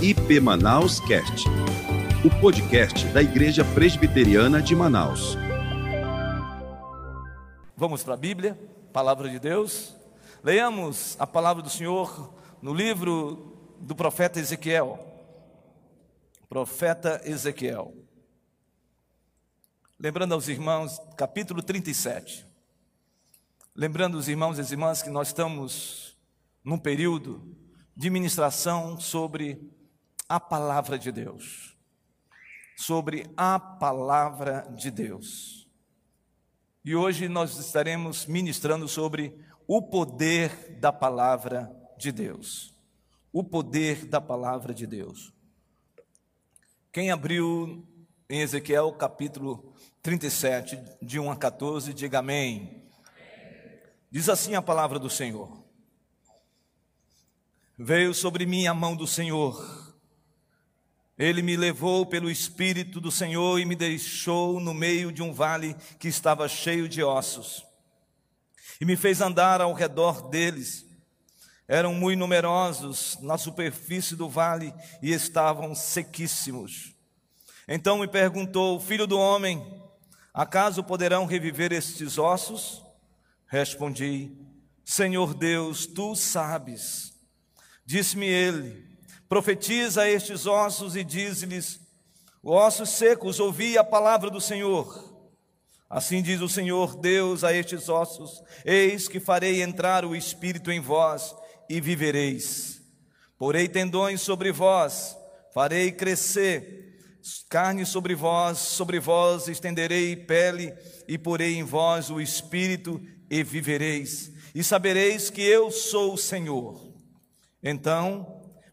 IP Manaus Cast, o podcast da Igreja Presbiteriana de Manaus. Vamos para a Bíblia, palavra de Deus. Leamos a palavra do Senhor no livro do profeta Ezequiel. Profeta Ezequiel. Lembrando aos irmãos, capítulo 37. Lembrando os irmãos e as irmãs que nós estamos num período de ministração sobre a palavra de Deus. Sobre a palavra de Deus. E hoje nós estaremos ministrando sobre o poder da palavra de Deus. O poder da palavra de Deus. Quem abriu em Ezequiel capítulo 37, de 1 a 14, diga amém. Diz assim a palavra do Senhor: Veio sobre mim a mão do Senhor, ele me levou pelo Espírito do Senhor e me deixou no meio de um vale que estava cheio de ossos, e me fez andar ao redor deles. Eram muito numerosos na superfície do vale e estavam sequíssimos. Então me perguntou: Filho do homem, acaso poderão reviver estes ossos? Respondi: Senhor Deus, tu sabes. Disse-me ele: Profetiza a estes ossos e diz-lhes: Ossos secos, ouvi a palavra do Senhor. Assim diz o Senhor Deus a estes ossos: Eis que farei entrar o espírito em vós e vivereis. Porei tendões sobre vós, farei crescer carne sobre vós, sobre vós estenderei pele e porei em vós o espírito e vivereis. E sabereis que eu sou o Senhor. Então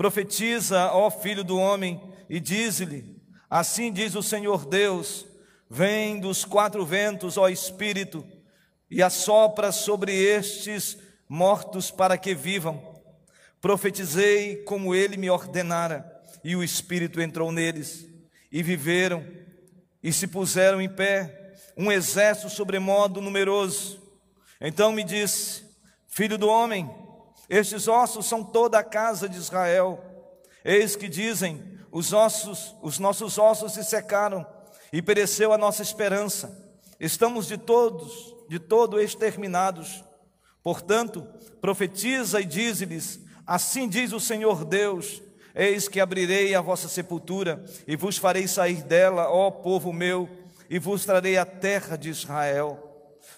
profetiza, ó filho do homem, e diz-lhe: Assim diz o Senhor Deus: Vem dos quatro ventos, ó espírito, e assopra sobre estes mortos para que vivam. Profetizei como ele me ordenara, e o espírito entrou neles e viveram e se puseram em pé, um exército sobremodo numeroso. Então me disse: Filho do homem, estes ossos são toda a casa de Israel. Eis que dizem: os ossos, os nossos ossos se secaram e pereceu a nossa esperança. Estamos de todos, de todo exterminados. Portanto, profetiza e dize-lhes: Assim diz o Senhor Deus: Eis que abrirei a vossa sepultura e vos farei sair dela, ó povo meu, e vos trarei a terra de Israel.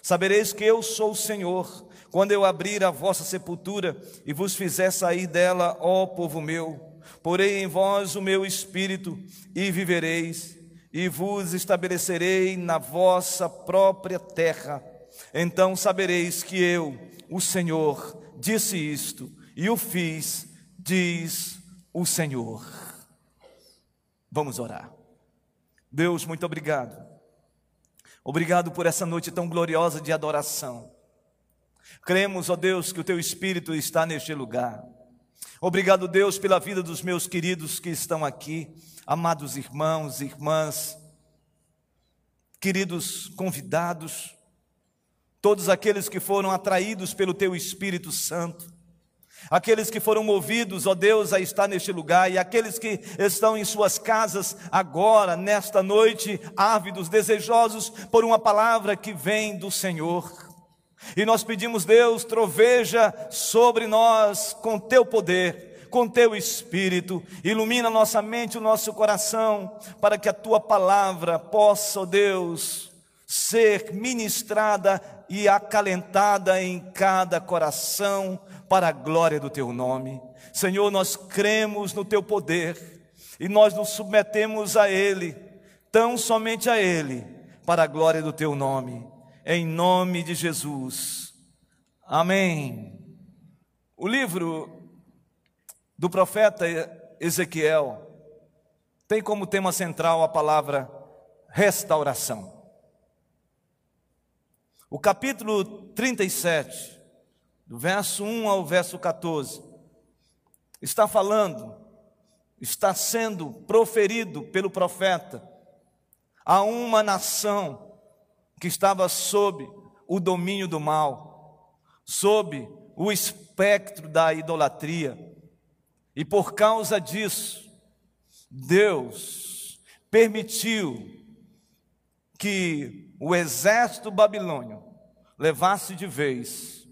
Sabereis que eu sou o Senhor, quando eu abrir a vossa sepultura e vos fizer sair dela, ó povo meu. Porei em vós o meu espírito e vivereis, e vos estabelecerei na vossa própria terra. Então sabereis que eu, o Senhor, disse isto e o fiz, diz o Senhor. Vamos orar. Deus, muito obrigado. Obrigado por essa noite tão gloriosa de adoração. Cremos, ó Deus, que o teu Espírito está neste lugar. Obrigado, Deus, pela vida dos meus queridos que estão aqui, amados irmãos irmãs, queridos convidados, todos aqueles que foram atraídos pelo teu Espírito Santo aqueles que foram movidos, ó Deus, a estar neste lugar, e aqueles que estão em suas casas agora, nesta noite, ávidos, desejosos por uma palavra que vem do Senhor. E nós pedimos, Deus, troveja sobre nós com teu poder, com teu espírito, ilumina nossa mente, o nosso coração, para que a tua palavra possa, ó Deus, ser ministrada e acalentada em cada coração, para a glória do teu nome. Senhor, nós cremos no teu poder e nós nos submetemos a ele, tão somente a ele, para a glória do teu nome. Em nome de Jesus. Amém. O livro do profeta Ezequiel tem como tema central a palavra restauração. O capítulo 37, do verso 1 ao verso 14, está falando, está sendo proferido pelo profeta a uma nação que estava sob o domínio do mal, sob o espectro da idolatria. E por causa disso, Deus permitiu que o exército babilônio levasse de vez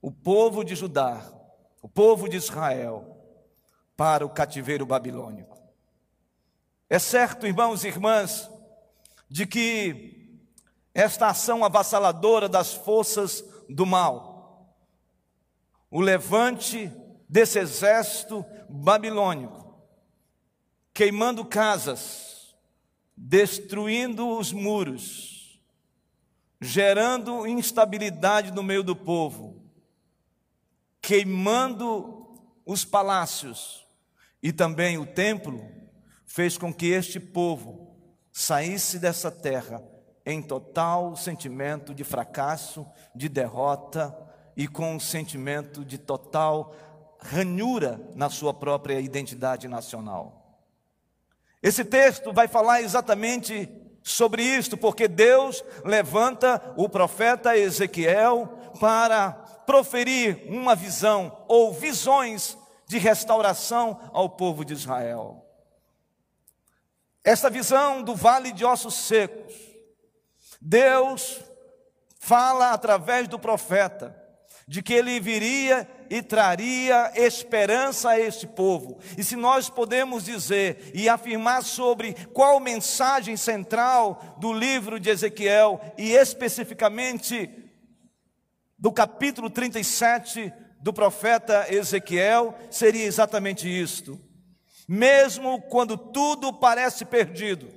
o povo de Judá, o povo de Israel, para o cativeiro babilônico. É certo, irmãos e irmãs, de que esta ação avassaladora das forças do mal, o levante desse exército babilônico, queimando casas, destruindo os muros, gerando instabilidade no meio do povo, queimando os palácios e também o templo, fez com que este povo saísse dessa terra em total sentimento de fracasso, de derrota e com um sentimento de total ranhura na sua própria identidade nacional. Esse texto vai falar exatamente sobre isto, porque Deus levanta o profeta Ezequiel para proferir uma visão ou visões de restauração ao povo de Israel. Essa visão do vale de ossos secos, Deus fala através do profeta de que ele viria e traria esperança a este povo. E se nós podemos dizer e afirmar sobre qual mensagem central do livro de Ezequiel e especificamente do capítulo 37 do profeta Ezequiel, seria exatamente isto mesmo quando tudo parece perdido.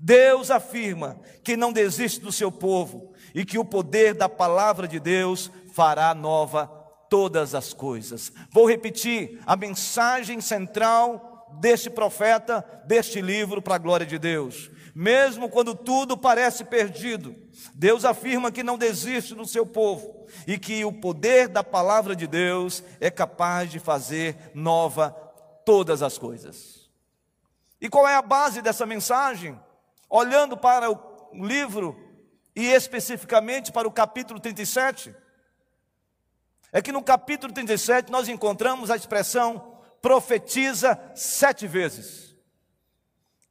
Deus afirma que não desiste do seu povo e que o poder da palavra de Deus fará nova todas as coisas. Vou repetir a mensagem central deste profeta, deste livro, para a glória de Deus. Mesmo quando tudo parece perdido, Deus afirma que não desiste do seu povo e que o poder da palavra de Deus é capaz de fazer nova todas as coisas. E qual é a base dessa mensagem? Olhando para o livro e especificamente para o capítulo 37, é que no capítulo 37 nós encontramos a expressão profetiza sete vezes.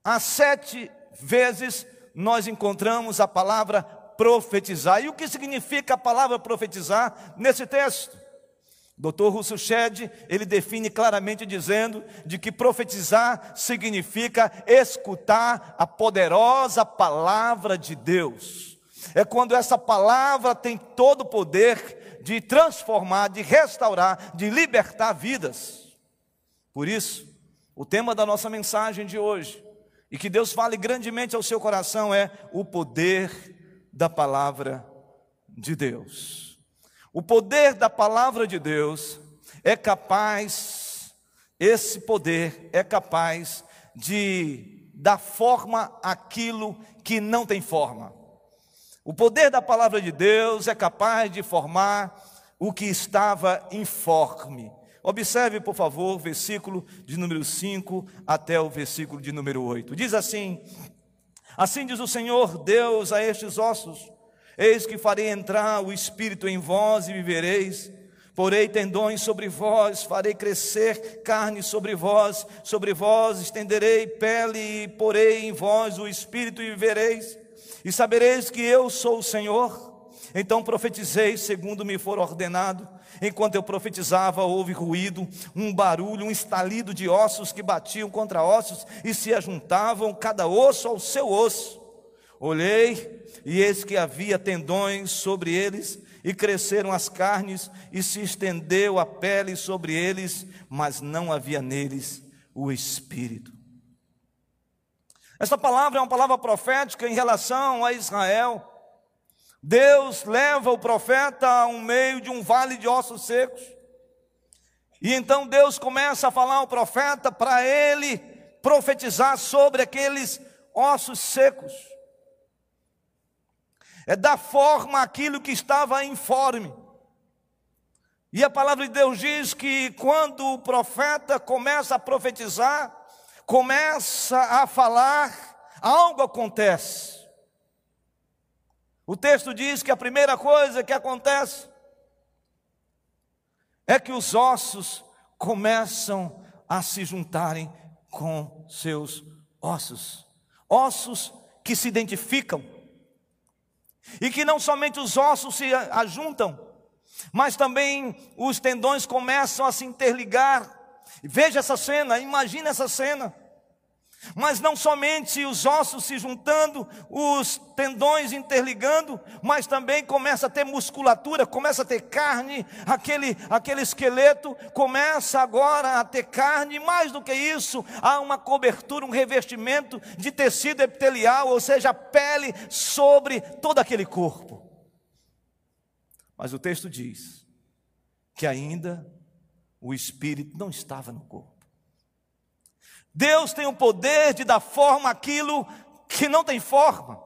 Há sete vezes nós encontramos a palavra profetizar. E o que significa a palavra profetizar nesse texto? Dr. Russell Shedd, ele define claramente dizendo de que profetizar significa escutar a poderosa palavra de Deus. É quando essa palavra tem todo o poder de transformar, de restaurar, de libertar vidas. Por isso, o tema da nossa mensagem de hoje, e que Deus fale grandemente ao seu coração, é o poder da palavra de Deus. O poder da palavra de Deus é capaz, esse poder é capaz de dar forma àquilo que não tem forma. O poder da palavra de Deus é capaz de formar o que estava informe. Observe, por favor, versículo de número 5 até o versículo de número 8. Diz assim: Assim diz o Senhor Deus a estes ossos: Eis que farei entrar o espírito em vós e vivereis. Porei tendões sobre vós, farei crescer carne sobre vós, sobre vós estenderei pele e porei em vós o espírito e vivereis. E sabereis que eu sou o Senhor. Então profetizei segundo me for ordenado. Enquanto eu profetizava, houve ruído, um barulho, um estalido de ossos que batiam contra ossos e se ajuntavam, cada osso ao seu osso. Olhei e eis que havia tendões sobre eles, e cresceram as carnes, e se estendeu a pele sobre eles, mas não havia neles o espírito. Essa palavra é uma palavra profética em relação a Israel. Deus leva o profeta a um meio de um vale de ossos secos. E então Deus começa a falar ao profeta para ele profetizar sobre aqueles ossos secos. É dar forma àquilo que estava informe. E a palavra de Deus diz que quando o profeta começa a profetizar, começa a falar, algo acontece. O texto diz que a primeira coisa que acontece é que os ossos começam a se juntarem com seus ossos. Ossos que se identificam. E que não somente os ossos se ajuntam, mas também os tendões começam a se interligar. Veja essa cena, imagine essa cena. Mas não somente os ossos se juntando, os tendões interligando, mas também começa a ter musculatura, começa a ter carne, aquele, aquele esqueleto começa agora a ter carne, mais do que isso, há uma cobertura, um revestimento de tecido epitelial, ou seja, pele sobre todo aquele corpo. Mas o texto diz que ainda o espírito não estava no corpo. Deus tem o poder de dar forma àquilo que não tem forma.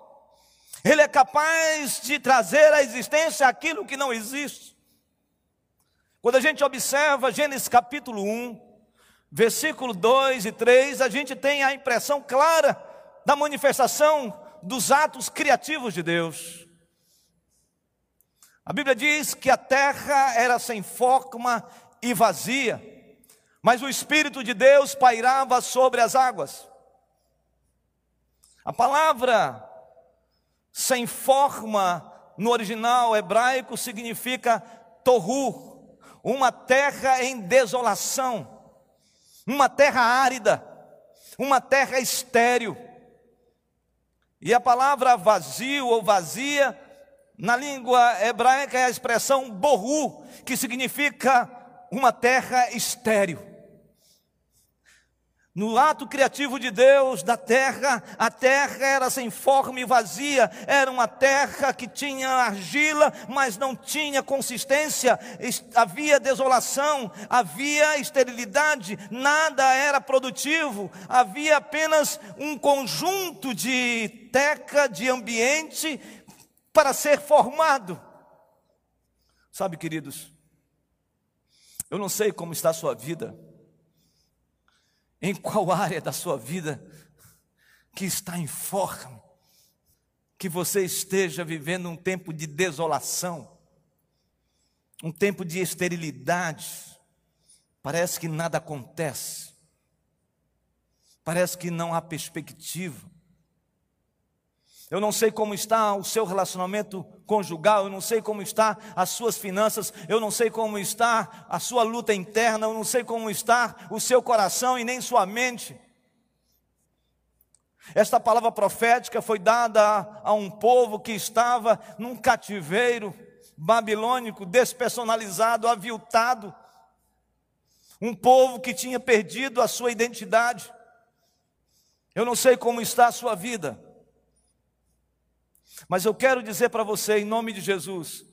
Ele é capaz de trazer à existência aquilo que não existe. Quando a gente observa Gênesis capítulo 1, versículo 2 e 3, a gente tem a impressão clara da manifestação dos atos criativos de Deus. A Bíblia diz que a terra era sem forma e vazia mas o Espírito de Deus pairava sobre as águas. A palavra sem forma no original hebraico significa torru, uma terra em desolação, uma terra árida, uma terra estéril. E a palavra vazio ou vazia, na língua hebraica é a expressão borru, que significa uma terra estéril. No ato criativo de Deus da terra, a terra era sem forma e vazia, era uma terra que tinha argila, mas não tinha consistência, havia desolação, havia esterilidade, nada era produtivo, havia apenas um conjunto de teca, de ambiente para ser formado. Sabe, queridos, eu não sei como está a sua vida, em qual área da sua vida que está em forma, que você esteja vivendo um tempo de desolação, um tempo de esterilidade, parece que nada acontece, parece que não há perspectiva. Eu não sei como está o seu relacionamento conjugal, eu não sei como está as suas finanças, eu não sei como está a sua luta interna, eu não sei como está o seu coração e nem sua mente. Esta palavra profética foi dada a, a um povo que estava num cativeiro babilônico, despersonalizado, aviltado. Um povo que tinha perdido a sua identidade. Eu não sei como está a sua vida. Mas eu quero dizer para você, em nome de Jesus,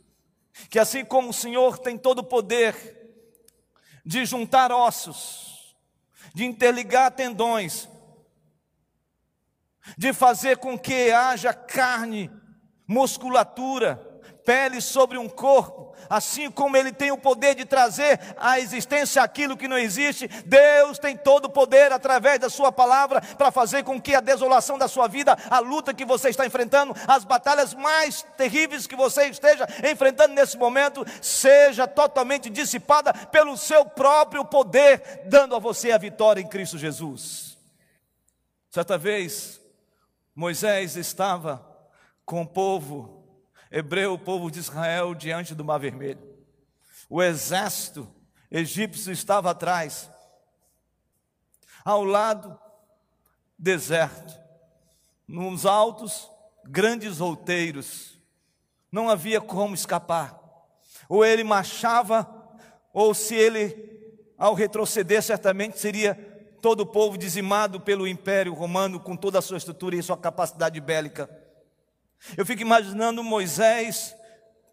que assim como o Senhor tem todo o poder de juntar ossos, de interligar tendões, de fazer com que haja carne, musculatura, pele sobre um corpo, assim como Ele tem o poder de trazer à existência aquilo que não existe, Deus tem todo o poder através da Sua palavra para fazer com que a desolação da sua vida, a luta que você está enfrentando, as batalhas mais terríveis que você esteja enfrentando nesse momento, seja totalmente dissipada pelo seu próprio poder, dando a você a vitória em Cristo Jesus. Certa vez, Moisés estava com o povo hebreu, o povo de Israel, diante do Mar Vermelho. O exército egípcio estava atrás. Ao lado, deserto. Nos altos, grandes outeiros. Não havia como escapar. Ou ele marchava, ou se ele, ao retroceder, certamente seria todo o povo dizimado pelo Império Romano, com toda a sua estrutura e sua capacidade bélica. Eu fico imaginando Moisés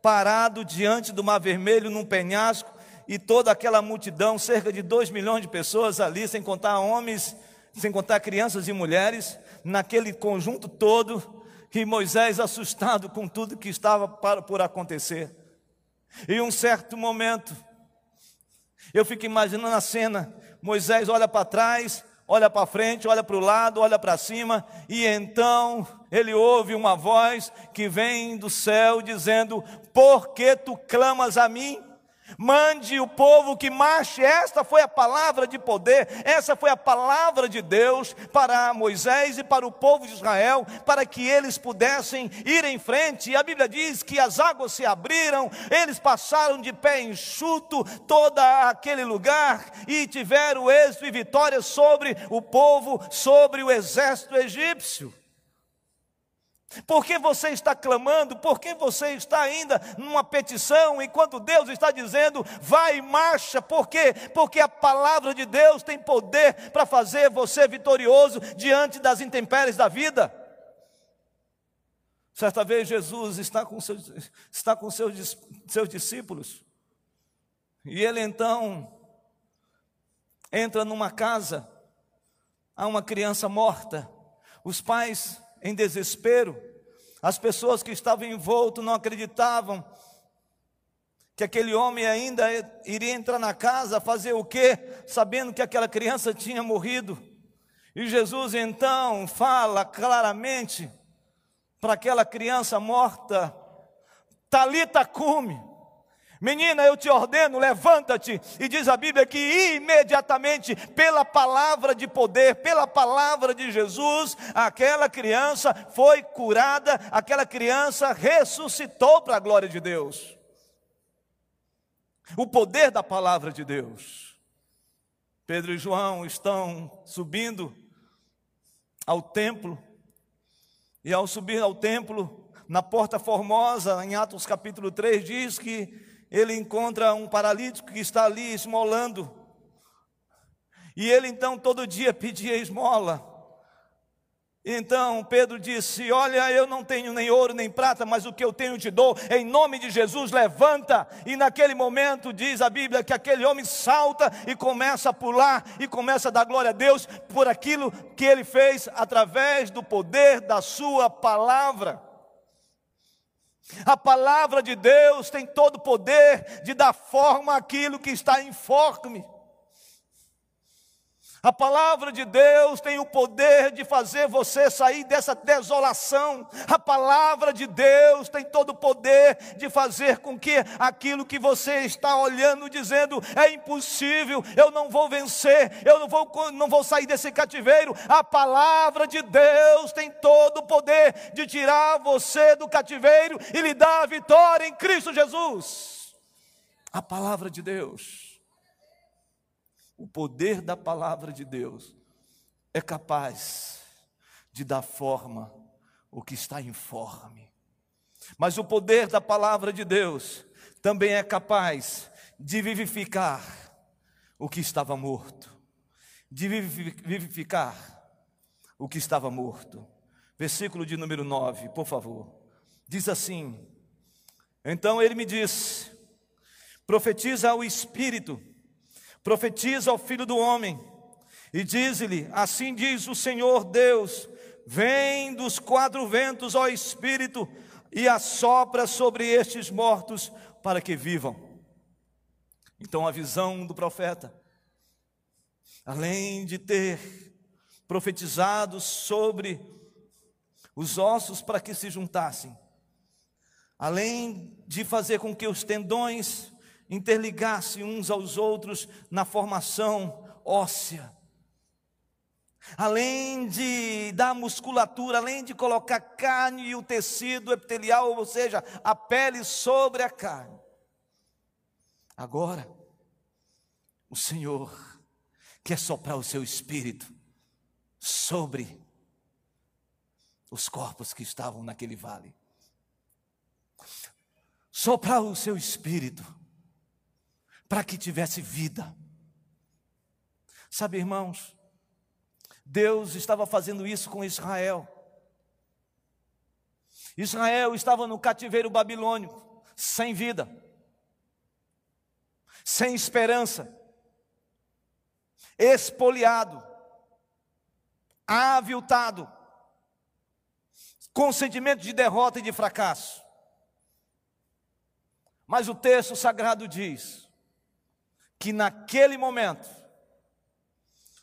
parado diante do Mar Vermelho num penhasco e toda aquela multidão, cerca de dois milhões de pessoas ali, sem contar homens sem contar crianças e mulheres, naquele conjunto todo, e Moisés assustado com tudo que estava por acontecer. E um certo momento, eu fico imaginando a cena: Moisés olha para trás, olha para frente, olha para o lado, olha para cima, e então ele ouve uma voz que vem do céu dizendo: Por que tu clamas a mim? Mande o povo que marche. Esta foi a palavra de poder, essa foi a palavra de Deus para Moisés e para o povo de Israel, para que eles pudessem ir em frente. E a Bíblia diz que as águas se abriram, eles passaram de pé enxuto todo aquele lugar e tiveram êxito e vitória sobre o povo, sobre o exército egípcio. Por que você está clamando? Por que você está ainda numa petição enquanto Deus está dizendo, vai e marcha? Por quê? Porque a palavra de Deus tem poder para fazer você vitorioso diante das intempéries da vida. Certa vez Jesus está com seus, está com seus, seus discípulos e ele então entra numa casa, há uma criança morta, os pais em desespero. As pessoas que estavam envoltas não acreditavam que aquele homem ainda iria entrar na casa, fazer o quê? Sabendo que aquela criança tinha morrido. E Jesus então fala claramente para aquela criança morta: Talita cume Menina, eu te ordeno, levanta-te. E diz a Bíblia que imediatamente, pela palavra de poder, pela palavra de Jesus, aquela criança foi curada, aquela criança ressuscitou para a glória de Deus. O poder da palavra de Deus. Pedro e João estão subindo ao templo, e ao subir ao templo, na porta formosa, em Atos capítulo 3, diz que ele encontra um paralítico que está ali esmolando. E ele então todo dia pedia esmola. Então Pedro disse: Olha, eu não tenho nem ouro nem prata, mas o que eu tenho te dou, em nome de Jesus, levanta. E naquele momento, diz a Bíblia, que aquele homem salta e começa a pular e começa a dar glória a Deus por aquilo que ele fez através do poder da Sua palavra. A palavra de Deus tem todo o poder de dar forma àquilo que está informe. A palavra de Deus tem o poder de fazer você sair dessa desolação. A palavra de Deus tem todo o poder de fazer com que aquilo que você está olhando, dizendo é impossível, eu não vou vencer, eu não vou, não vou sair desse cativeiro. A palavra de Deus tem todo o poder de tirar você do cativeiro e lhe dar a vitória em Cristo Jesus. A palavra de Deus o poder da palavra de Deus é capaz de dar forma o que está informe. Mas o poder da palavra de Deus também é capaz de vivificar o que estava morto. De vivificar o que estava morto. Versículo de número 9, por favor. Diz assim: Então ele me disse: profetiza ao Espírito profetiza ao filho do homem e diz-lhe: Assim diz o Senhor Deus: Vem dos quatro ventos, ó Espírito, e assopra sobre estes mortos para que vivam. Então a visão do profeta, além de ter profetizado sobre os ossos para que se juntassem, além de fazer com que os tendões interligasse uns aos outros na formação óssea. Além de dar musculatura, além de colocar carne e o tecido epitelial, ou seja, a pele sobre a carne. Agora, o Senhor quer soprar o seu espírito sobre os corpos que estavam naquele vale. Soprar o seu espírito para que tivesse vida. Sabe, irmãos, Deus estava fazendo isso com Israel. Israel estava no cativeiro babilônico, sem vida, sem esperança, espoliado. aviltado, com sentimento de derrota e de fracasso. Mas o texto sagrado diz que naquele momento,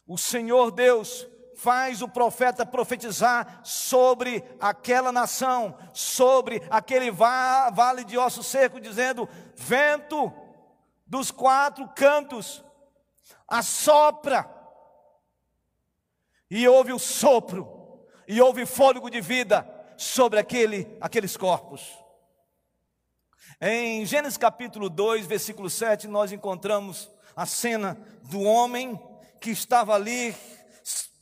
o Senhor Deus faz o profeta profetizar sobre aquela nação, sobre aquele vale de ossos secos, dizendo: vento dos quatro cantos, assopra. E houve o sopro, e houve fôlego de vida sobre aquele, aqueles corpos. Em Gênesis capítulo 2, versículo 7, nós encontramos a cena do homem que estava ali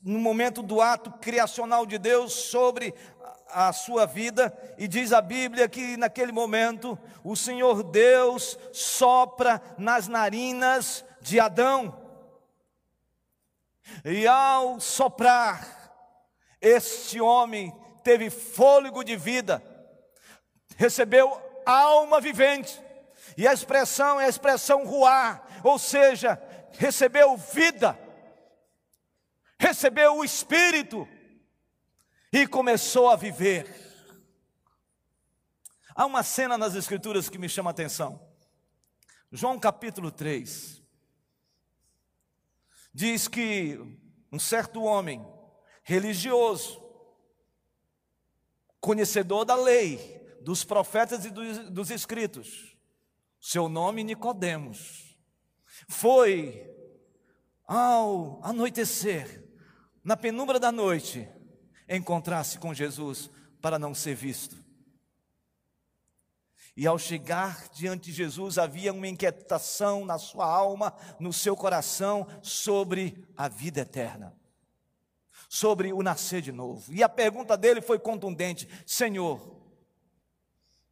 no momento do ato criacional de Deus sobre a sua vida, e diz a Bíblia que naquele momento o Senhor Deus sopra nas narinas de Adão. E ao soprar, este homem teve fôlego de vida, recebeu alma vivente. E a expressão é a expressão ruar, ou seja, recebeu vida, recebeu o Espírito e começou a viver. Há uma cena nas Escrituras que me chama a atenção. João capítulo 3 diz que um certo homem religioso, conhecedor da lei, dos profetas e dos, dos escritos. Seu nome Nicodemos. Foi ao anoitecer, na penumbra da noite, encontrar-se com Jesus para não ser visto. E ao chegar diante de Jesus, havia uma inquietação na sua alma, no seu coração, sobre a vida eterna, sobre o nascer de novo. E a pergunta dele foi contundente: Senhor,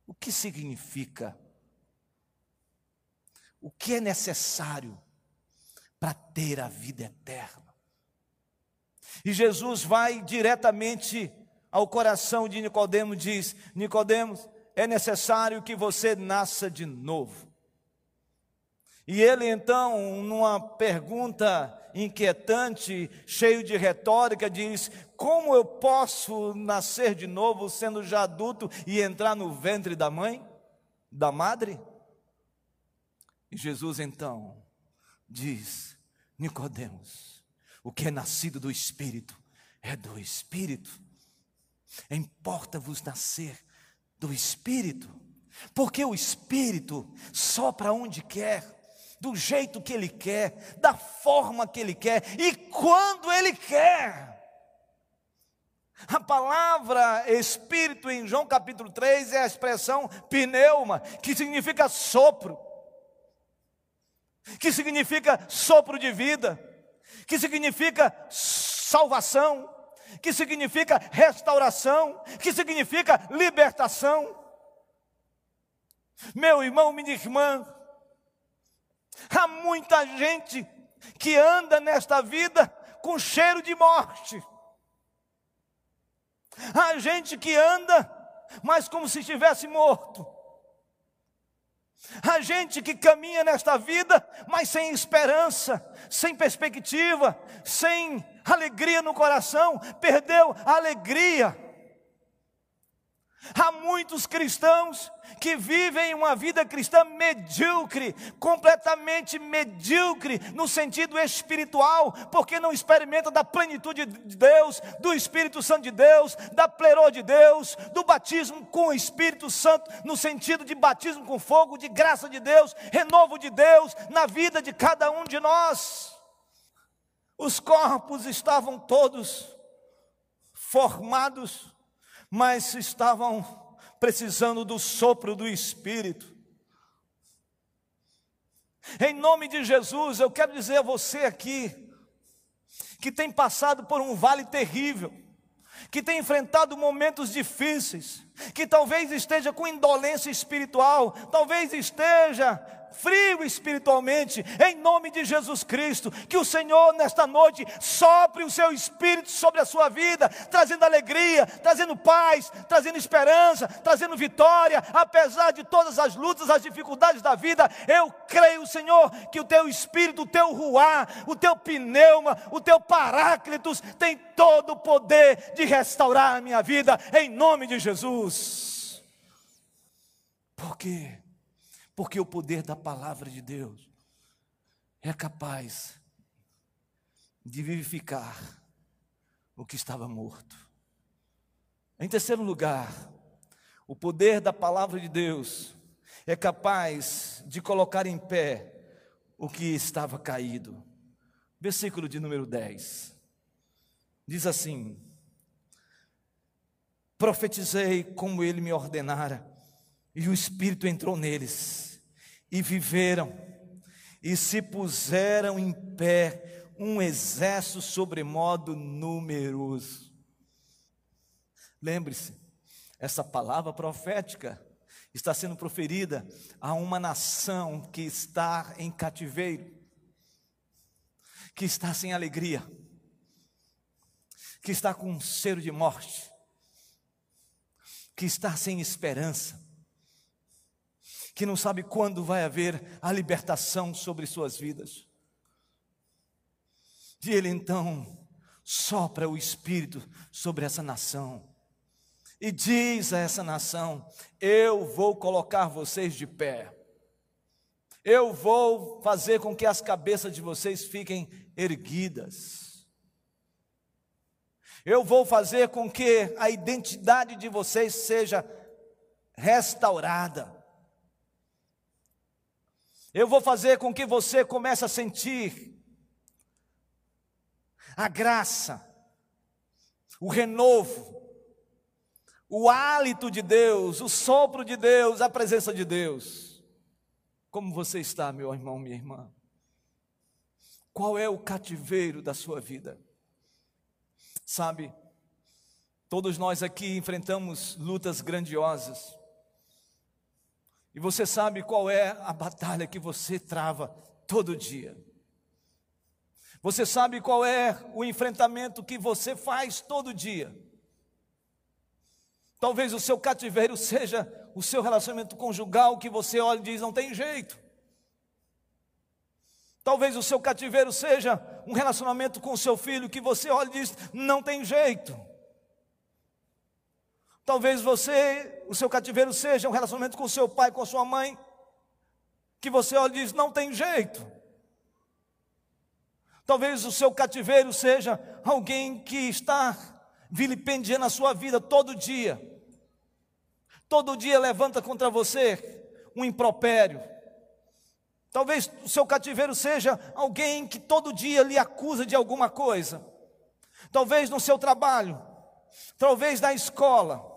o que significa? O que é necessário para ter a vida eterna? E Jesus vai diretamente ao coração de Nicodemo diz: Nicodemos, é necessário que você nasça de novo. E ele então, numa pergunta inquietante, cheio de retórica, diz: Como eu posso nascer de novo sendo já adulto e entrar no ventre da mãe, da madre? E Jesus então diz: Nicodemos, o que é nascido do Espírito é do Espírito. Importa-vos nascer do Espírito, porque o Espírito sopra onde quer do jeito que Ele quer, da forma que Ele quer e quando Ele quer. A palavra Espírito em João capítulo 3 é a expressão pneuma, que significa sopro, que significa sopro de vida, que significa salvação, que significa restauração, que significa libertação. Meu irmão, minha irmã, Há muita gente que anda nesta vida com cheiro de morte. Há gente que anda, mas como se estivesse morto. Há gente que caminha nesta vida, mas sem esperança, sem perspectiva, sem alegria no coração, perdeu a alegria Há muitos cristãos que vivem uma vida cristã medíocre, completamente medíocre no sentido espiritual, porque não experimentam da plenitude de Deus, do Espírito Santo de Deus, da plerô de Deus, do batismo com o Espírito Santo, no sentido de batismo com fogo, de graça de Deus, renovo de Deus na vida de cada um de nós. Os corpos estavam todos formados mas estavam precisando do sopro do Espírito. Em nome de Jesus, eu quero dizer a você aqui, que tem passado por um vale terrível, que tem enfrentado momentos difíceis, que talvez esteja com indolência espiritual, talvez esteja frio espiritualmente, em nome de Jesus Cristo. Que o Senhor, nesta noite, sopre o seu espírito sobre a sua vida, trazendo alegria, trazendo paz, trazendo esperança, trazendo vitória, apesar de todas as lutas, as dificuldades da vida. Eu creio, Senhor, que o teu espírito, o teu ruá, o teu pneuma, o teu paráclitos tem todo o poder de restaurar a minha vida, em nome de Jesus. Por quê? Porque o poder da palavra de Deus é capaz de vivificar o que estava morto. Em terceiro lugar, o poder da palavra de Deus é capaz de colocar em pé o que estava caído. Versículo de número 10. Diz assim: Profetizei como ele me ordenara, e o Espírito entrou neles, e viveram, e se puseram em pé um exército sobremodo numeroso. Lembre-se, essa palavra profética está sendo proferida a uma nação que está em cativeiro, que está sem alegria que está com um cheiro de morte, que está sem esperança, que não sabe quando vai haver a libertação sobre suas vidas. E ele então sopra o Espírito sobre essa nação e diz a essa nação: Eu vou colocar vocês de pé, eu vou fazer com que as cabeças de vocês fiquem erguidas. Eu vou fazer com que a identidade de vocês seja restaurada. Eu vou fazer com que você comece a sentir a graça, o renovo, o hálito de Deus, o sopro de Deus, a presença de Deus. Como você está, meu irmão, minha irmã? Qual é o cativeiro da sua vida? Sabe, todos nós aqui enfrentamos lutas grandiosas. E você sabe qual é a batalha que você trava todo dia. Você sabe qual é o enfrentamento que você faz todo dia. Talvez o seu cativeiro seja o seu relacionamento conjugal que você olha e diz: não tem jeito. Talvez o seu cativeiro seja um relacionamento com o seu filho que você olha e diz: não tem jeito. Talvez você, o seu cativeiro seja um relacionamento com seu pai, com a sua mãe, que você olha e diz: não tem jeito. Talvez o seu cativeiro seja alguém que está vilipendiando a sua vida todo dia. Todo dia levanta contra você um impropério Talvez o seu cativeiro seja alguém que todo dia lhe acusa de alguma coisa. Talvez no seu trabalho, talvez na escola.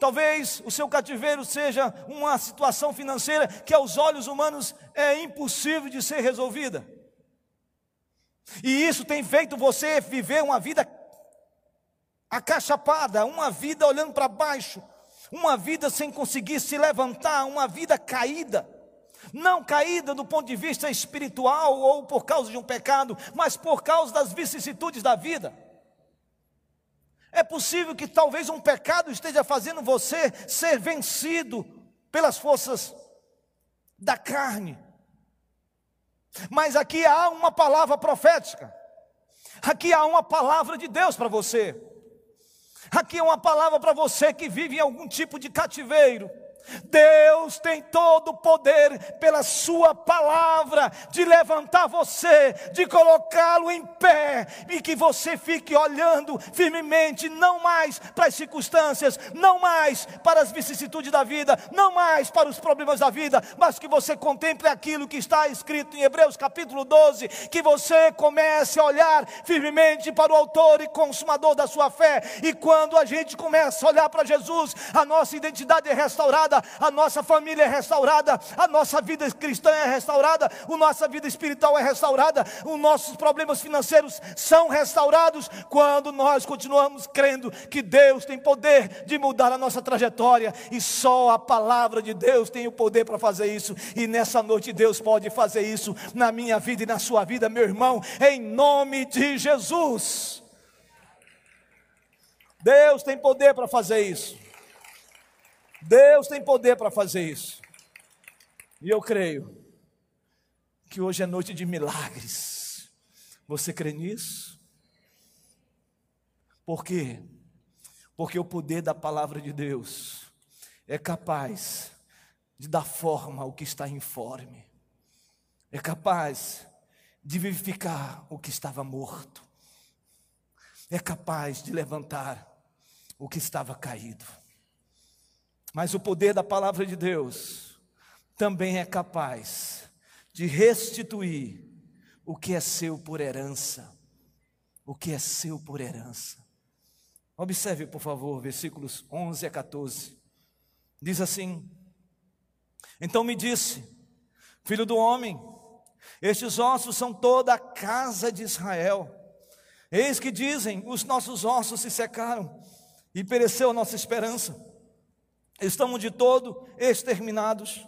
Talvez o seu cativeiro seja uma situação financeira que aos olhos humanos é impossível de ser resolvida. E isso tem feito você viver uma vida acachapada, uma vida olhando para baixo, uma vida sem conseguir se levantar, uma vida caída não caída do ponto de vista espiritual ou por causa de um pecado, mas por causa das vicissitudes da vida. É possível que talvez um pecado esteja fazendo você ser vencido pelas forças da carne. Mas aqui há uma palavra profética. Aqui há uma palavra de Deus para você. Aqui é uma palavra para você que vive em algum tipo de cativeiro Deus tem todo o poder pela Sua palavra de levantar você, de colocá-lo em pé e que você fique olhando firmemente, não mais para as circunstâncias, não mais para as vicissitudes da vida, não mais para os problemas da vida, mas que você contemple aquilo que está escrito em Hebreus capítulo 12, que você comece a olhar firmemente para o Autor e Consumador da sua fé, e quando a gente começa a olhar para Jesus, a nossa identidade é restaurada restaurada, a nossa família é restaurada, a nossa vida cristã é restaurada, a nossa vida espiritual é restaurada, os nossos problemas financeiros são restaurados quando nós continuamos crendo que Deus tem poder de mudar a nossa trajetória e só a palavra de Deus tem o poder para fazer isso. E nessa noite Deus pode fazer isso na minha vida e na sua vida, meu irmão, em nome de Jesus. Deus tem poder para fazer isso. Deus tem poder para fazer isso. E eu creio que hoje é noite de milagres. Você crê nisso? Por quê? Porque o poder da palavra de Deus é capaz de dar forma ao que está informe, é capaz de vivificar o que estava morto, é capaz de levantar o que estava caído. Mas o poder da palavra de Deus também é capaz de restituir o que é seu por herança. O que é seu por herança. Observe, por favor, versículos 11 a 14. Diz assim: Então me disse, filho do homem, estes ossos são toda a casa de Israel. Eis que dizem: os nossos ossos se secaram e pereceu a nossa esperança. Estamos de todo exterminados.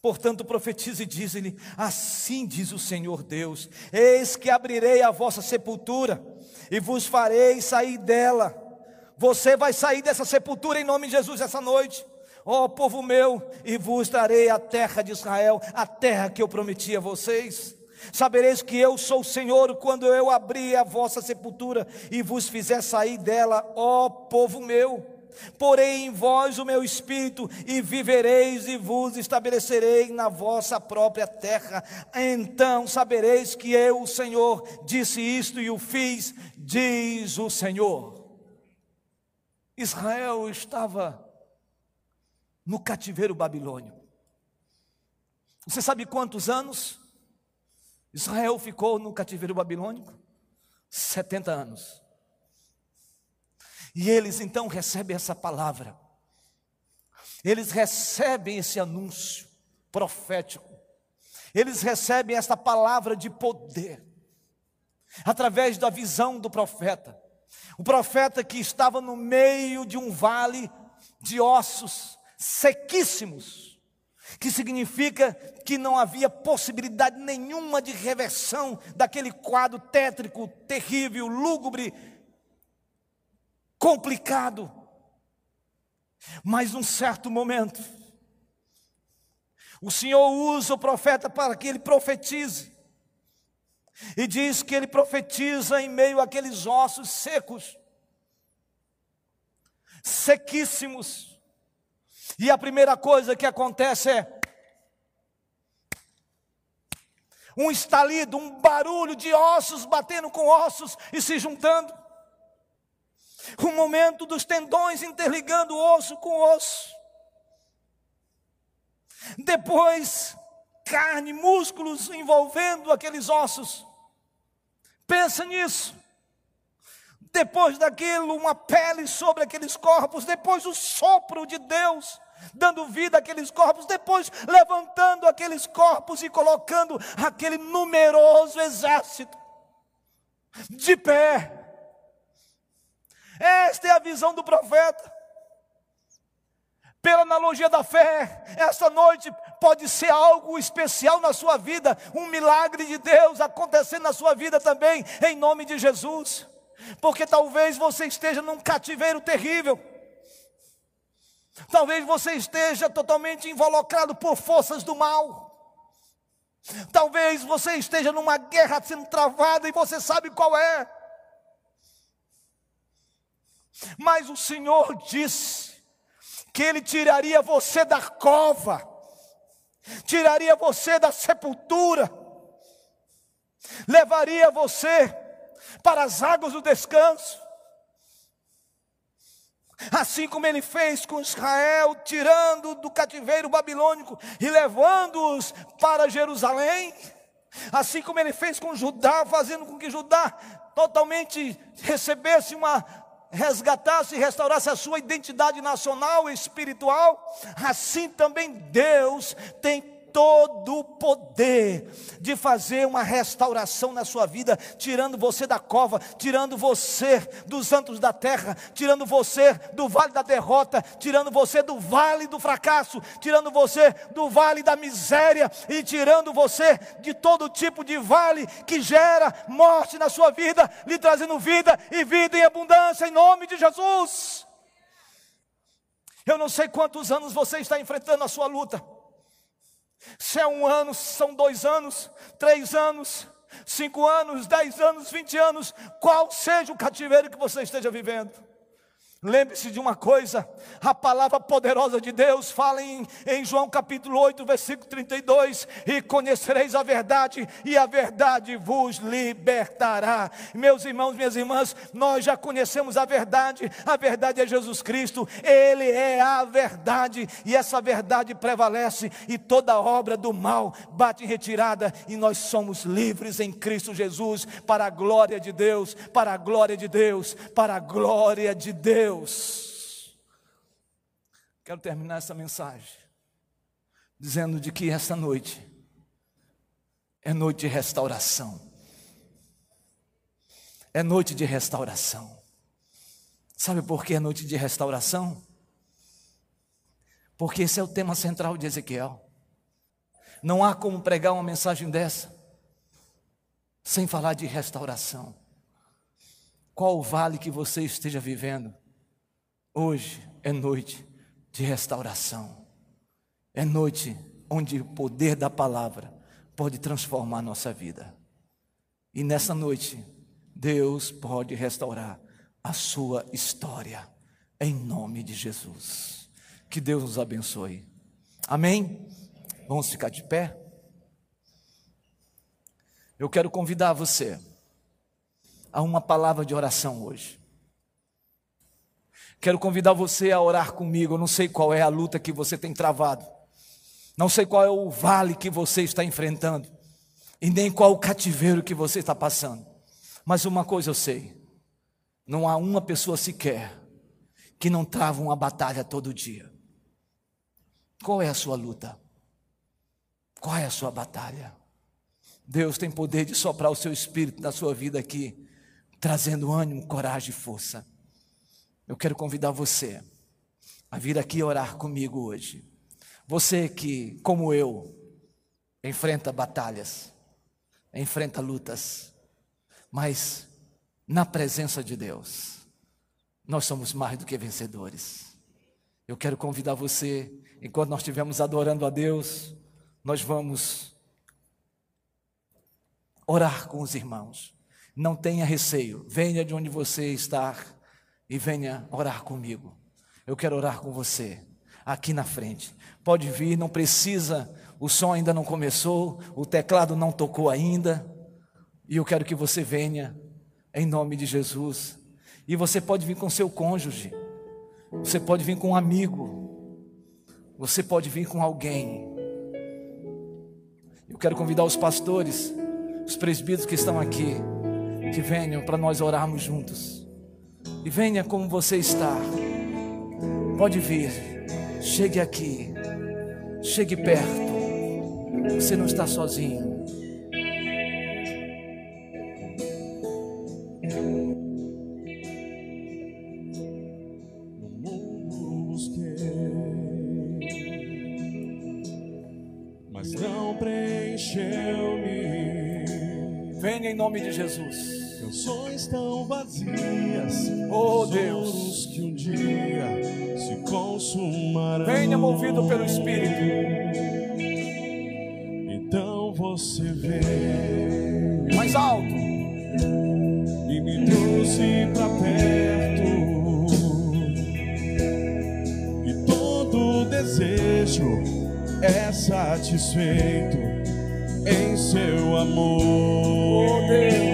Portanto, profetize e diz-lhe: Assim diz o Senhor Deus: Eis que abrirei a vossa sepultura e vos farei sair dela. Você vai sair dessa sepultura em nome de Jesus essa noite. Ó povo meu, e vos trarei a terra de Israel, a terra que eu prometi a vocês. Sabereis que eu sou o Senhor quando eu abrir a vossa sepultura e vos fizer sair dela, ó povo meu. Porém em vós o meu espírito, e vivereis e vos estabelecerei na vossa própria terra. Então sabereis que eu, o Senhor, disse isto e o fiz, diz o Senhor. Israel estava no cativeiro babilônico. Você sabe quantos anos? Israel ficou no cativeiro babilônico 70 anos. E eles então recebem essa palavra. Eles recebem esse anúncio profético. Eles recebem essa palavra de poder através da visão do profeta. O profeta que estava no meio de um vale de ossos sequíssimos que significa que não havia possibilidade nenhuma de reversão daquele quadro tétrico, terrível, lúgubre, complicado. Mas num certo momento, o Senhor usa o profeta para que ele profetize. E diz que ele profetiza em meio àqueles ossos secos, sequíssimos. E a primeira coisa que acontece é um estalido, um barulho de ossos batendo com ossos e se juntando. O momento dos tendões interligando osso com osso. Depois, carne, músculos envolvendo aqueles ossos. Pensa nisso. Depois daquilo, uma pele sobre aqueles corpos. Depois, o sopro de Deus dando vida àqueles corpos, depois levantando aqueles corpos e colocando aquele numeroso exército de pé. Esta é a visão do profeta. Pela analogia da fé, esta noite pode ser algo especial na sua vida, um milagre de Deus acontecendo na sua vida também, em nome de Jesus. Porque talvez você esteja num cativeiro terrível Talvez você esteja totalmente involucrado por forças do mal. Talvez você esteja numa guerra sendo travada e você sabe qual é. Mas o Senhor disse que Ele tiraria você da cova, tiraria você da sepultura, levaria você para as águas do descanso. Assim como ele fez com Israel, tirando do cativeiro babilônico e levando-os para Jerusalém. Assim como ele fez com Judá, fazendo com que Judá totalmente recebesse uma resgatasse e restaurasse a sua identidade nacional e espiritual, assim também Deus tem todo o poder de fazer uma restauração na sua vida, tirando você da cova, tirando você dos santos da terra, tirando você do vale da derrota, tirando você do vale do fracasso, tirando você do vale da miséria e tirando você de todo tipo de vale que gera morte na sua vida, lhe trazendo vida e vida em abundância em nome de Jesus. Eu não sei quantos anos você está enfrentando a sua luta. Se é um ano, são dois anos, três anos, cinco anos, dez anos, vinte anos, qual seja o cativeiro que você esteja vivendo. Lembre-se de uma coisa: a palavra poderosa de Deus fala em, em, João capítulo 8, versículo 32: E conhecereis a verdade, e a verdade vos libertará. Meus irmãos, minhas irmãs, nós já conhecemos a verdade, a verdade é Jesus Cristo, Ele é a verdade, e essa verdade prevalece, e toda obra do mal bate em retirada, e nós somos livres em Cristo Jesus, para a glória de Deus, para a glória de Deus, para a glória de Deus. Deus. Quero terminar essa mensagem dizendo de que esta noite é noite de restauração. É noite de restauração. Sabe por que é noite de restauração? Porque esse é o tema central de Ezequiel. Não há como pregar uma mensagem dessa sem falar de restauração. Qual o vale que você esteja vivendo? Hoje é noite de restauração. É noite onde o poder da palavra pode transformar a nossa vida. E nessa noite, Deus pode restaurar a sua história, em nome de Jesus. Que Deus nos abençoe. Amém? Vamos ficar de pé? Eu quero convidar você a uma palavra de oração hoje. Quero convidar você a orar comigo. Eu não sei qual é a luta que você tem travado. Não sei qual é o vale que você está enfrentando. E nem qual o cativeiro que você está passando. Mas uma coisa eu sei: não há uma pessoa sequer que não trava uma batalha todo dia. Qual é a sua luta? Qual é a sua batalha? Deus tem poder de soprar o seu espírito na sua vida aqui, trazendo ânimo, coragem e força. Eu quero convidar você a vir aqui orar comigo hoje. Você que, como eu, enfrenta batalhas, enfrenta lutas, mas na presença de Deus, nós somos mais do que vencedores. Eu quero convidar você, enquanto nós estivermos adorando a Deus, nós vamos orar com os irmãos. Não tenha receio, venha de onde você está e venha orar comigo. Eu quero orar com você, aqui na frente. Pode vir, não precisa, o som ainda não começou, o teclado não tocou ainda, e eu quero que você venha, em nome de Jesus. E você pode vir com seu cônjuge, você pode vir com um amigo, você pode vir com alguém. Eu quero convidar os pastores, os presbíteros que estão aqui, que venham para nós orarmos juntos. E venha como você está. Pode vir. Chegue aqui. Chegue perto. Você não está sozinho. mas não preencheu-me. Venha em nome de Jesus canções tão vazias. Oh Deus, que um dia se consumarão. Venha movido pelo Espírito. Então você vê mais alto e me trouxe para perto. E todo desejo é satisfeito em seu amor. Oh Deus.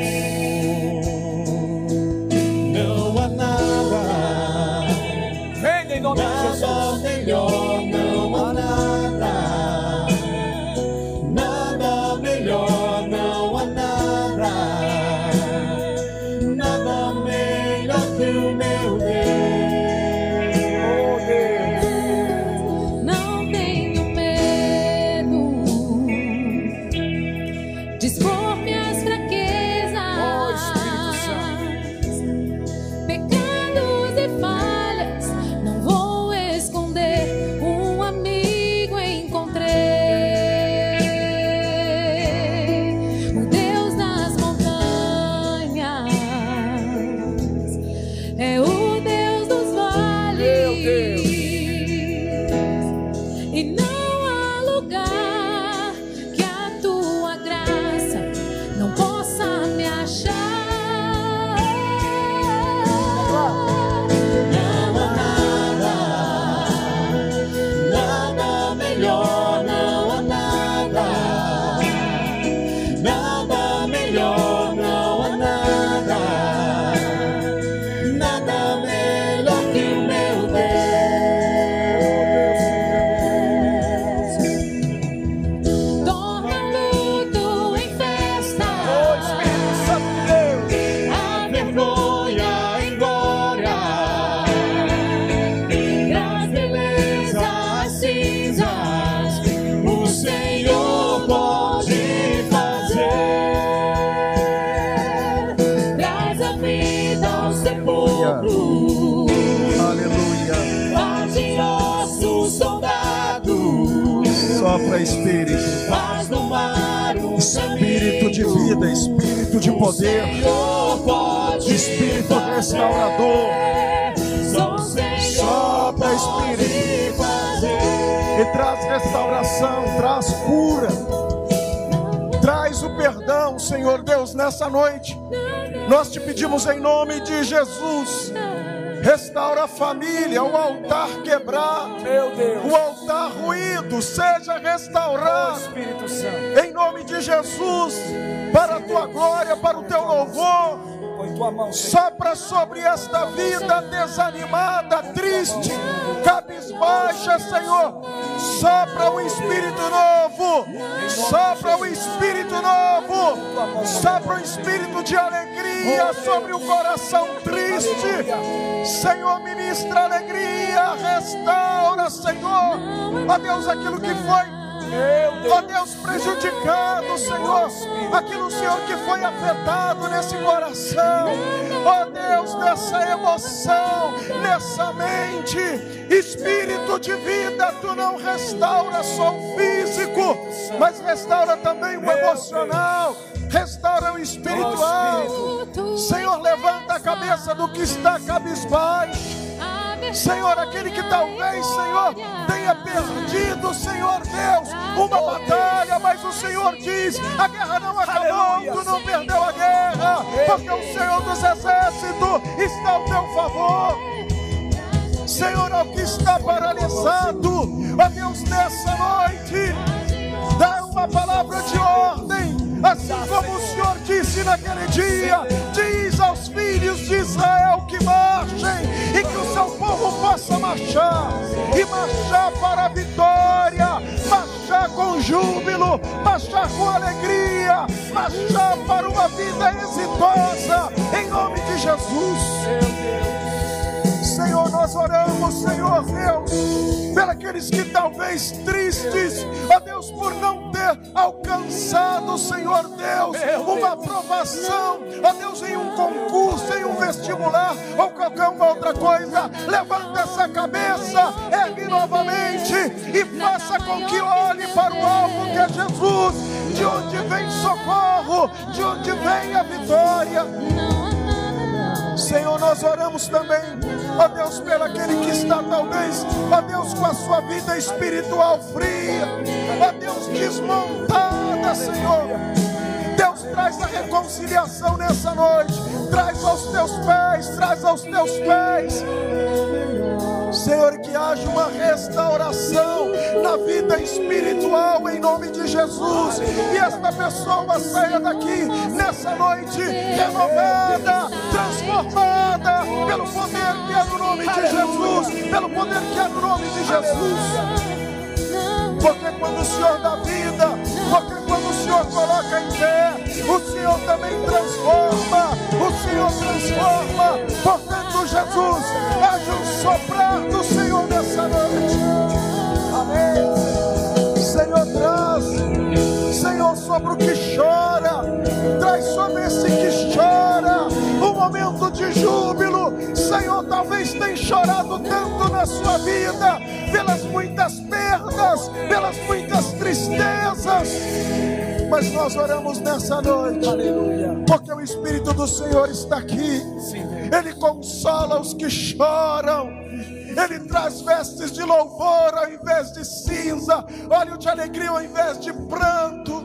Nós te pedimos em nome de Jesus. Restaura a família, o altar quebrado, o altar ruído, seja restaurado. Espírito Santo. Em nome de Jesus, para a tua glória, para o teu louvor. Mão. Sopra sobre esta vida desanimada, triste, cabisbaixa, Senhor. Sopra o Espírito novo. Sopra o Espírito novo. Sopra o Espírito de alegria sobre o coração triste. Senhor, ministra alegria, restaura, Senhor. Ó Deus, aquilo que foi Ó Deus, prejudicado, Senhor, aquilo, Senhor, que foi afetado nesse coração, ó Deus, nessa emoção, nessa mente, espírito de vida, tu não restaura só o físico, mas restaura também o emocional, restaura o espiritual. Senhor, levanta a cabeça do que está cabisbaixo. Senhor, aquele que talvez, Senhor, tenha perdido, Senhor Deus, uma batalha, mas o Senhor diz: a guerra não acabou, tu não perdeu a guerra, porque o Senhor dos exércitos está ao teu favor. Senhor, ao que está paralisado, ó Deus, nessa noite, dá uma palavra de ordem, assim como o Senhor disse naquele dia: diz filhos de Israel que marchem e que o seu povo possa marchar e marchar para a vitória, marchar com júbilo, marchar com alegria, marchar para uma vida exitosa, em nome de Jesus. Oramos, Senhor Deus, pelos que talvez tristes, ó Deus, por não ter alcançado, Senhor Deus, uma aprovação, ó Deus, em um concurso, em um vestibular ou qualquer uma outra coisa. Levanta essa cabeça, ergue novamente e faça com que olhe para o alvo que é Jesus, de onde vem socorro, de onde vem a vitória. Senhor, nós oramos também, ó Deus, pelo aquele que está talvez, ó Deus, com a sua vida espiritual fria, ó Deus, desmontada, Senhor. Deus traz a reconciliação nessa noite, traz aos teus pés, traz aos teus pés. Senhor, que haja uma restauração na vida espiritual em nome de Jesus. E esta pessoa saia daqui nessa noite renovada, transformada pelo poder que é no nome de Jesus, pelo poder que é no nome de Jesus. Porque quando o Senhor dá vida, porque Senhor coloca em pé, o Senhor também transforma, o Senhor transforma. Portanto, Jesus, haja um soprar do Senhor nessa noite. Amém. Senhor, traz, Senhor, sobre o que chora, traz sobre esse que chora um momento de júbilo. Chorado tanto na sua vida, pelas muitas perdas, pelas muitas tristezas. Mas nós oramos nessa noite, porque o Espírito do Senhor está aqui. Ele consola os que choram. Ele traz vestes de louvor ao invés de cinza, óleo de alegria ao invés de pranto.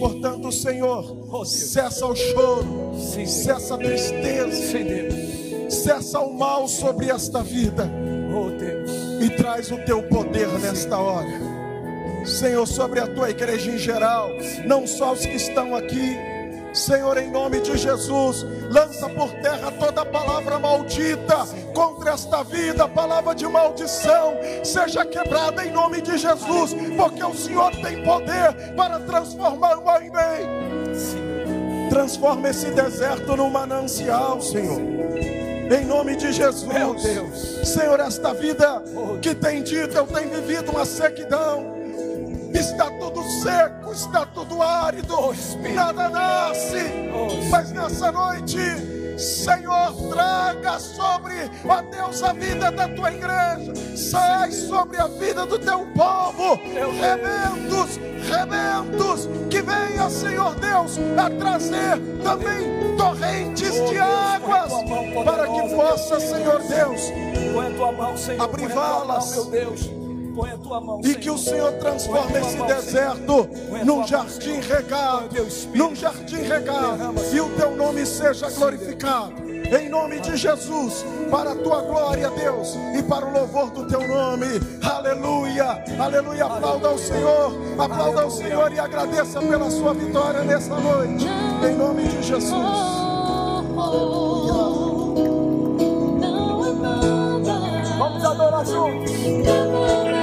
Portanto, Senhor, cessa o choro, cessa a tristeza, cessa o mal sobre esta vida. E traz o teu poder nesta hora. Senhor, sobre a tua igreja em geral, não só os que estão aqui, Senhor, em nome de Jesus, lança por terra toda palavra maldita contra esta vida, palavra de maldição, seja quebrada em nome de Jesus, porque o Senhor tem poder para transformar o mal em bem. Transforma esse deserto num manancial, Senhor. Em nome de Jesus, Meu Deus. Senhor, esta vida que tem dito, eu tenho vivido uma sequidão. Está tudo seco, está tudo árido, nada nasce, mas na nessa noite. Senhor, traga sobre, ó Deus, a vida da tua igreja, sai sobre a vida do teu povo, rebentos, rebentos, que venha, Senhor Deus, a trazer também torrentes de águas, para que possa, Senhor Deus, abrir valas, meu Deus mão, e que o Senhor transforme esse deserto num jardim regado, num jardim regado, e o teu nome seja glorificado. Em nome de Jesus, para a tua glória, Deus, e para o louvor do teu nome. Aleluia, aleluia. Aplauda ao Senhor, aplauda ao Senhor e agradeça pela sua vitória nessa noite. Em nome de Jesus. Aleluia. Vamos adorar juntos.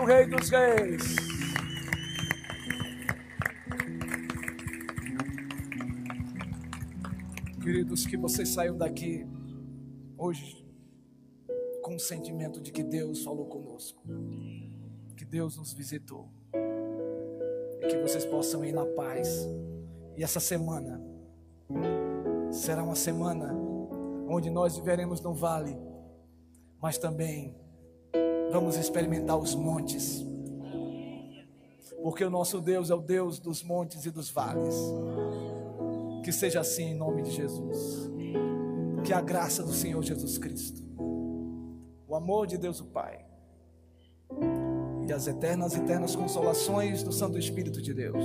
O Rei dos Reis. Queridos, que vocês saiam daqui hoje com o sentimento de que Deus falou conosco, que Deus nos visitou, e que vocês possam ir na paz. E essa semana será uma semana onde nós viveremos no vale, mas também vamos experimentar os montes. Porque o nosso Deus é o Deus dos montes e dos vales. Que seja assim em nome de Jesus. Que a graça do Senhor Jesus Cristo, o amor de Deus o Pai e as eternas, eternas consolações do Santo Espírito de Deus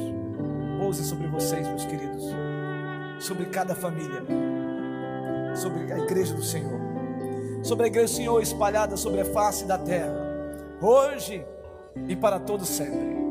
pouse sobre vocês, meus queridos, sobre cada família, sobre a igreja do Senhor sobre a igreja do Senhor espalhada sobre a face da terra, hoje e para todo sempre.